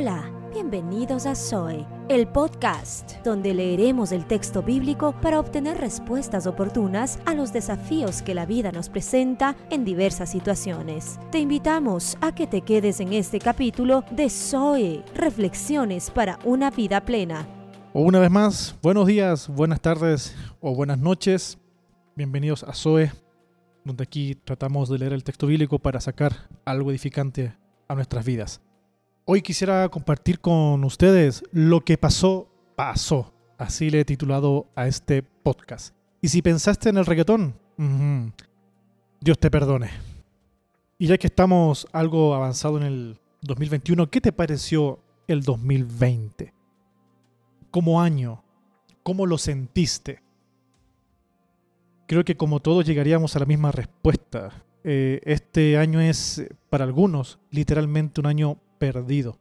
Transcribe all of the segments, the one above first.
Hola, bienvenidos a Zoe, el podcast donde leeremos el texto bíblico para obtener respuestas oportunas a los desafíos que la vida nos presenta en diversas situaciones. Te invitamos a que te quedes en este capítulo de Zoe, Reflexiones para una vida plena. O una vez más, buenos días, buenas tardes o buenas noches. Bienvenidos a Zoe, donde aquí tratamos de leer el texto bíblico para sacar algo edificante a nuestras vidas. Hoy quisiera compartir con ustedes lo que pasó, pasó. Así le he titulado a este podcast. Y si pensaste en el reggaetón, Dios te perdone. Y ya que estamos algo avanzado en el 2021, ¿qué te pareció el 2020? Como año, ¿cómo lo sentiste? Creo que como todos llegaríamos a la misma respuesta. Eh, este año es, para algunos, literalmente un año perdido.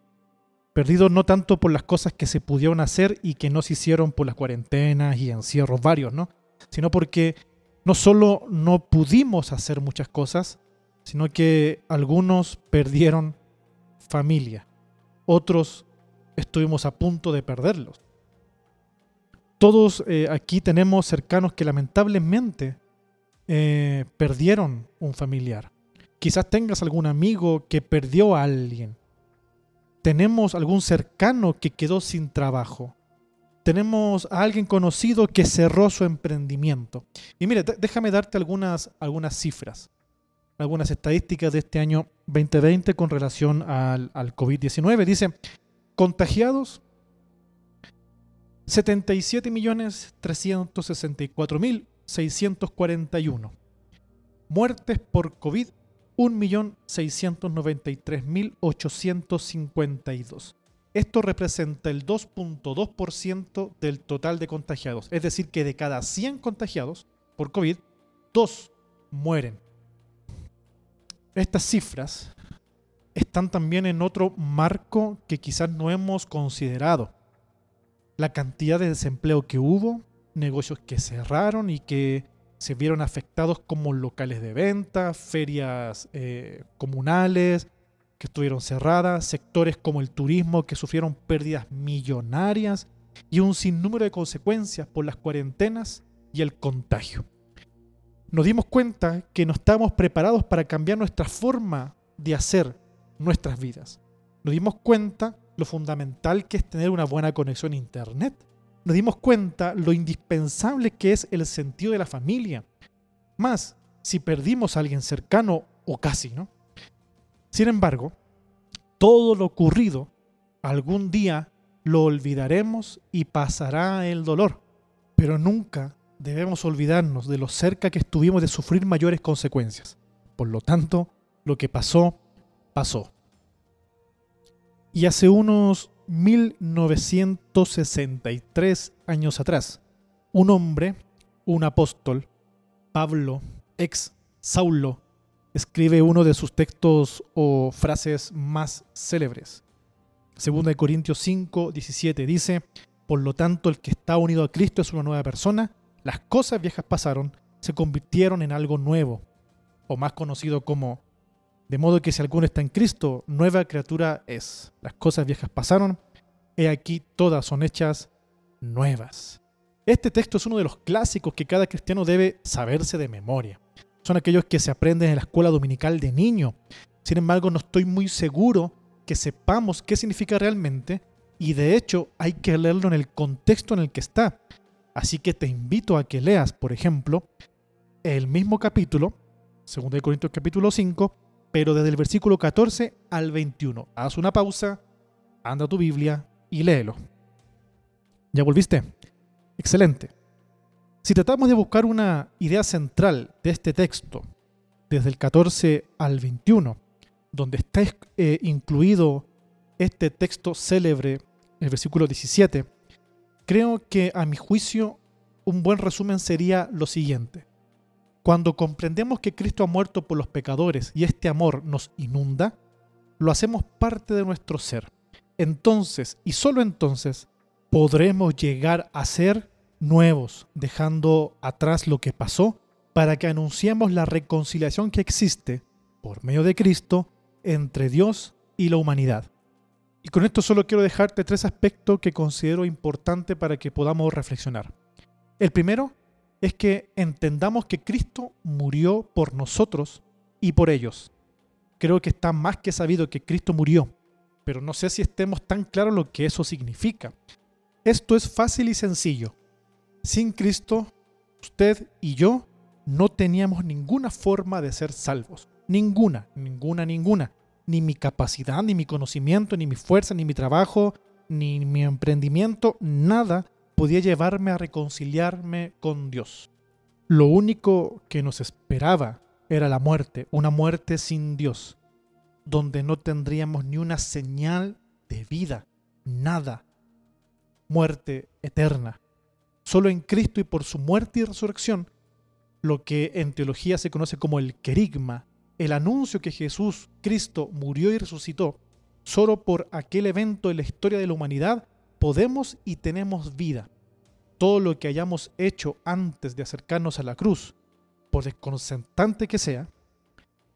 Perdido no tanto por las cosas que se pudieron hacer y que no se hicieron por las cuarentenas y encierros varios, ¿no? Sino porque no solo no pudimos hacer muchas cosas, sino que algunos perdieron familia, otros estuvimos a punto de perderlos. Todos eh, aquí tenemos cercanos que lamentablemente eh, perdieron un familiar. Quizás tengas algún amigo que perdió a alguien tenemos algún cercano que quedó sin trabajo. Tenemos a alguien conocido que cerró su emprendimiento. Y mire, déjame darte algunas, algunas cifras, algunas estadísticas de este año 2020 con relación al, al COVID-19. Dice, contagiados 77.364.641. Muertes por COVID 1.693.852. Esto representa el 2.2% del total de contagiados. Es decir, que de cada 100 contagiados por COVID, 2 mueren. Estas cifras están también en otro marco que quizás no hemos considerado. La cantidad de desempleo que hubo, negocios que cerraron y que se vieron afectados como locales de venta, ferias eh, comunales que estuvieron cerradas, sectores como el turismo que sufrieron pérdidas millonarias y un sinnúmero de consecuencias por las cuarentenas y el contagio. Nos dimos cuenta que no estábamos preparados para cambiar nuestra forma de hacer nuestras vidas. Nos dimos cuenta lo fundamental que es tener una buena conexión a Internet nos dimos cuenta lo indispensable que es el sentido de la familia. Más si perdimos a alguien cercano o casi, ¿no? Sin embargo, todo lo ocurrido algún día lo olvidaremos y pasará el dolor, pero nunca debemos olvidarnos de lo cerca que estuvimos de sufrir mayores consecuencias. Por lo tanto, lo que pasó, pasó. Y hace unos 1963 años atrás, un hombre, un apóstol, Pablo, ex Saulo, escribe uno de sus textos o frases más célebres. Segunda de Corintios 5, 17 dice, por lo tanto el que está unido a Cristo es una nueva persona, las cosas viejas pasaron, se convirtieron en algo nuevo, o más conocido como de modo que si alguno está en Cristo, nueva criatura es. Las cosas viejas pasaron, he aquí todas son hechas nuevas. Este texto es uno de los clásicos que cada cristiano debe saberse de memoria. Son aquellos que se aprenden en la escuela dominical de niño. Sin embargo, no estoy muy seguro que sepamos qué significa realmente y de hecho hay que leerlo en el contexto en el que está. Así que te invito a que leas, por ejemplo, el mismo capítulo, 2 Corintios capítulo 5, pero desde el versículo 14 al 21. Haz una pausa, anda a tu Biblia y léelo. ¿Ya volviste? Excelente. Si tratamos de buscar una idea central de este texto, desde el 14 al 21, donde está eh, incluido este texto célebre, el versículo 17, creo que a mi juicio un buen resumen sería lo siguiente. Cuando comprendemos que Cristo ha muerto por los pecadores y este amor nos inunda, lo hacemos parte de nuestro ser. Entonces, y solo entonces, podremos llegar a ser nuevos, dejando atrás lo que pasó, para que anunciemos la reconciliación que existe por medio de Cristo entre Dios y la humanidad. Y con esto solo quiero dejarte tres aspectos que considero importantes para que podamos reflexionar. El primero es que entendamos que Cristo murió por nosotros y por ellos. Creo que está más que sabido que Cristo murió, pero no sé si estemos tan claros lo que eso significa. Esto es fácil y sencillo. Sin Cristo, usted y yo no teníamos ninguna forma de ser salvos. Ninguna, ninguna, ninguna. Ni mi capacidad, ni mi conocimiento, ni mi fuerza, ni mi trabajo, ni mi emprendimiento, nada podía llevarme a reconciliarme con Dios. Lo único que nos esperaba era la muerte, una muerte sin Dios, donde no tendríamos ni una señal de vida, nada. Muerte eterna. Solo en Cristo y por su muerte y resurrección, lo que en teología se conoce como el querigma, el anuncio que Jesús, Cristo, murió y resucitó, solo por aquel evento en la historia de la humanidad podemos y tenemos vida. Todo lo que hayamos hecho antes de acercarnos a la cruz, por desconcertante que sea,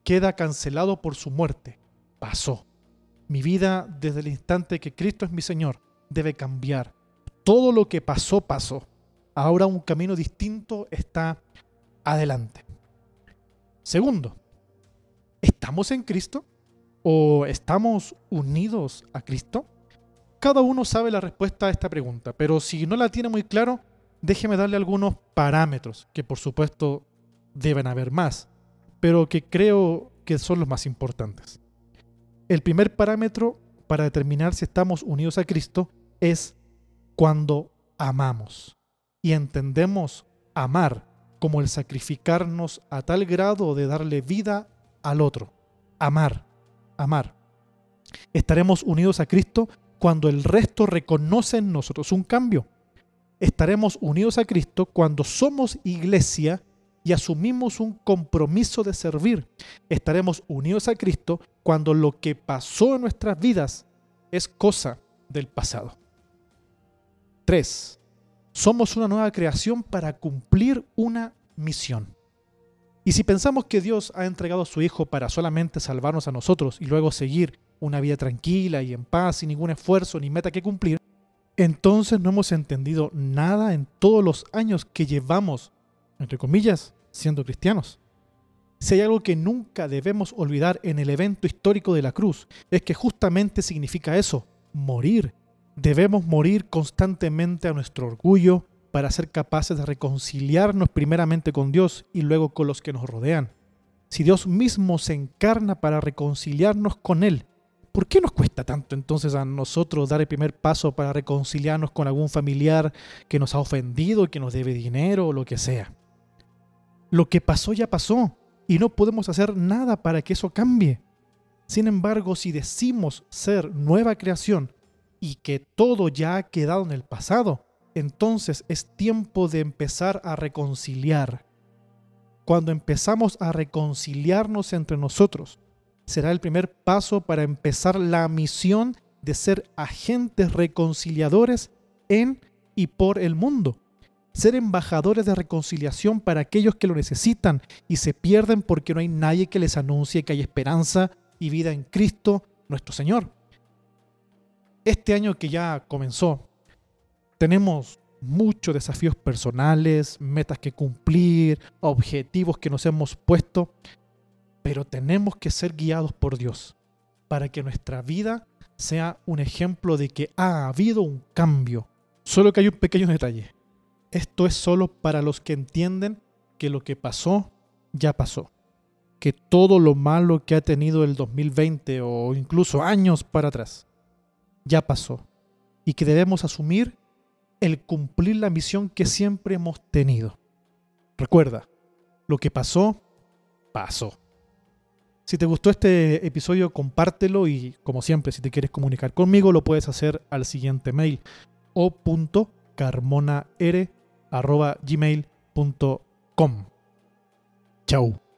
queda cancelado por su muerte. Pasó. Mi vida desde el instante que Cristo es mi Señor debe cambiar. Todo lo que pasó, pasó. Ahora un camino distinto está adelante. Segundo, ¿estamos en Cristo? ¿O estamos unidos a Cristo? Cada uno sabe la respuesta a esta pregunta, pero si no la tiene muy claro, déjeme darle algunos parámetros, que por supuesto deben haber más, pero que creo que son los más importantes. El primer parámetro para determinar si estamos unidos a Cristo es cuando amamos. Y entendemos amar como el sacrificarnos a tal grado de darle vida al otro. Amar, amar. Estaremos unidos a Cristo cuando el resto reconoce en nosotros un cambio. Estaremos unidos a Cristo cuando somos iglesia y asumimos un compromiso de servir. Estaremos unidos a Cristo cuando lo que pasó en nuestras vidas es cosa del pasado. 3. Somos una nueva creación para cumplir una misión. Y si pensamos que Dios ha entregado a su Hijo para solamente salvarnos a nosotros y luego seguir una vida tranquila y en paz, sin ningún esfuerzo ni meta que cumplir, entonces no hemos entendido nada en todos los años que llevamos, entre comillas, siendo cristianos. Si hay algo que nunca debemos olvidar en el evento histórico de la cruz, es que justamente significa eso, morir. Debemos morir constantemente a nuestro orgullo para ser capaces de reconciliarnos primeramente con Dios y luego con los que nos rodean. Si Dios mismo se encarna para reconciliarnos con Él ¿por qué nos cuesta tanto entonces a nosotros dar el primer paso para reconciliarnos con algún familiar que nos ha ofendido, que nos debe dinero o lo que sea? Lo que pasó ya pasó y no podemos hacer nada para que eso cambie. Sin embargo, si decimos ser nueva creación y que todo ya ha quedado en el pasado, entonces es tiempo de empezar a reconciliar. Cuando empezamos a reconciliarnos entre nosotros, será el primer paso para empezar la misión de ser agentes reconciliadores en y por el mundo. Ser embajadores de reconciliación para aquellos que lo necesitan y se pierden porque no hay nadie que les anuncie que hay esperanza y vida en Cristo nuestro Señor. Este año que ya comenzó, tenemos muchos desafíos personales, metas que cumplir, objetivos que nos hemos puesto, pero tenemos que ser guiados por Dios para que nuestra vida sea un ejemplo de que ha habido un cambio. Solo que hay un pequeño detalle. Esto es solo para los que entienden que lo que pasó ya pasó. Que todo lo malo que ha tenido el 2020 o incluso años para atrás ya pasó. Y que debemos asumir el cumplir la misión que siempre hemos tenido. Recuerda, lo que pasó, pasó. Si te gustó este episodio, compártelo y como siempre, si te quieres comunicar conmigo, lo puedes hacer al siguiente mail o.carmonaer.gmail.com. Chau.